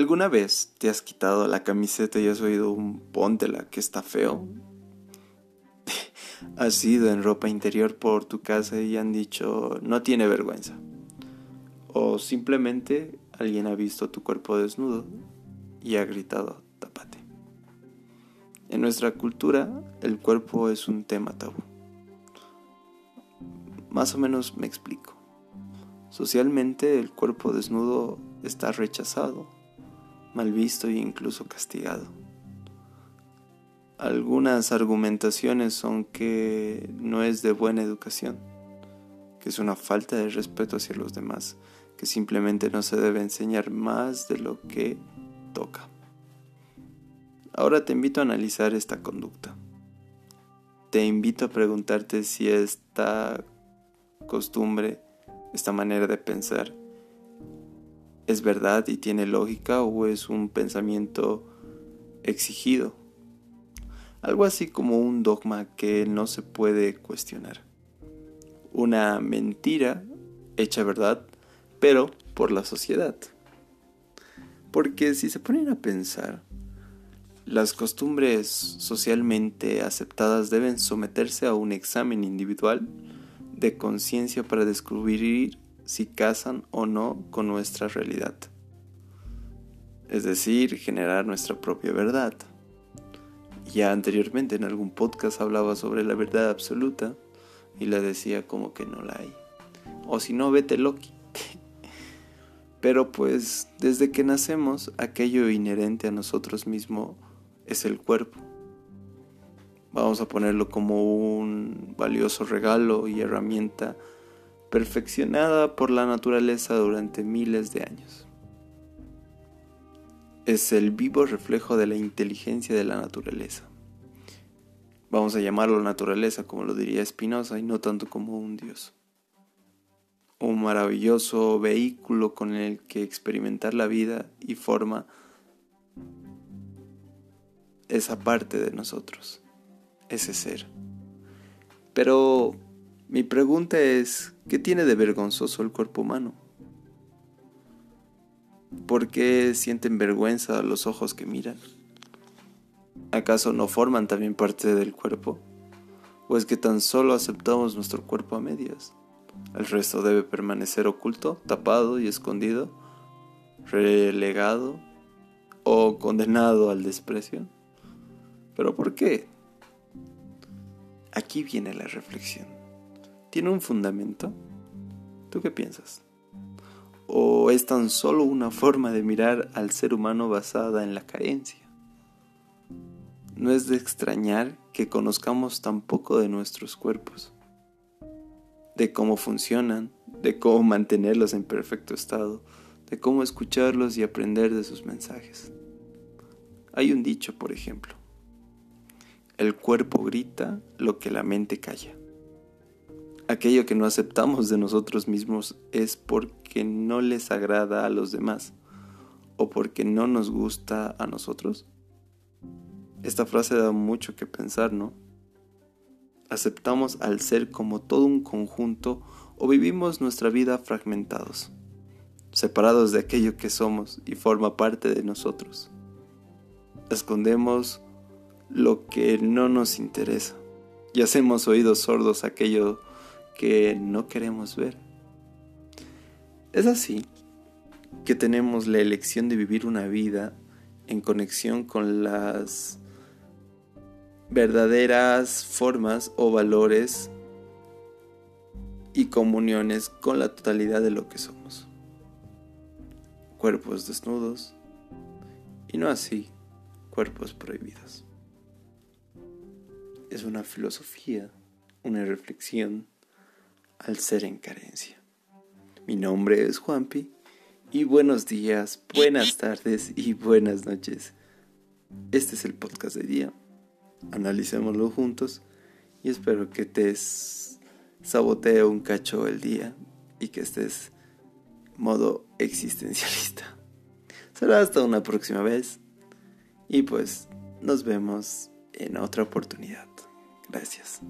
¿Alguna vez te has quitado la camiseta y has oído un póntela que está feo? has ido en ropa interior por tu casa y han dicho no tiene vergüenza. O simplemente alguien ha visto tu cuerpo desnudo y ha gritado tapate. En nuestra cultura el cuerpo es un tema tabú. Más o menos me explico. Socialmente el cuerpo desnudo está rechazado mal visto e incluso castigado. Algunas argumentaciones son que no es de buena educación, que es una falta de respeto hacia los demás, que simplemente no se debe enseñar más de lo que toca. Ahora te invito a analizar esta conducta. Te invito a preguntarte si esta costumbre, esta manera de pensar, es verdad y tiene lógica o es un pensamiento exigido. Algo así como un dogma que no se puede cuestionar. Una mentira hecha verdad, pero por la sociedad. Porque si se ponen a pensar, las costumbres socialmente aceptadas deben someterse a un examen individual de conciencia para descubrir si casan o no con nuestra realidad. Es decir, generar nuestra propia verdad. Ya anteriormente en algún podcast hablaba sobre la verdad absoluta y le decía como que no la hay. O si no, vete Loki. Pero pues desde que nacemos, aquello inherente a nosotros mismos es el cuerpo. Vamos a ponerlo como un valioso regalo y herramienta perfeccionada por la naturaleza durante miles de años. Es el vivo reflejo de la inteligencia de la naturaleza. Vamos a llamarlo naturaleza como lo diría Spinoza y no tanto como un dios. Un maravilloso vehículo con el que experimentar la vida y forma esa parte de nosotros, ese ser. Pero mi pregunta es, ¿qué tiene de vergonzoso el cuerpo humano? ¿Por qué sienten vergüenza los ojos que miran? ¿Acaso no forman también parte del cuerpo? ¿O es que tan solo aceptamos nuestro cuerpo a medias? ¿El resto debe permanecer oculto, tapado y escondido, relegado o condenado al desprecio? ¿Pero por qué? Aquí viene la reflexión. ¿Tiene un fundamento? ¿Tú qué piensas? ¿O es tan solo una forma de mirar al ser humano basada en la carencia? No es de extrañar que conozcamos tan poco de nuestros cuerpos, de cómo funcionan, de cómo mantenerlos en perfecto estado, de cómo escucharlos y aprender de sus mensajes. Hay un dicho, por ejemplo, el cuerpo grita lo que la mente calla aquello que no aceptamos de nosotros mismos es porque no les agrada a los demás o porque no nos gusta a nosotros? Esta frase da mucho que pensar, ¿no? ¿Aceptamos al ser como todo un conjunto o vivimos nuestra vida fragmentados, separados de aquello que somos y forma parte de nosotros? Escondemos lo que no nos interesa y hacemos oídos sordos a aquello que no queremos ver. Es así que tenemos la elección de vivir una vida en conexión con las verdaderas formas o valores y comuniones con la totalidad de lo que somos. Cuerpos desnudos y no así cuerpos prohibidos. Es una filosofía, una reflexión al ser en carencia. Mi nombre es Juanpi y buenos días, buenas tardes y buenas noches. Este es el podcast de día. Analicémoslo juntos y espero que te sabotee un cacho el día y que estés modo existencialista. Será hasta una próxima vez y pues nos vemos en otra oportunidad. Gracias.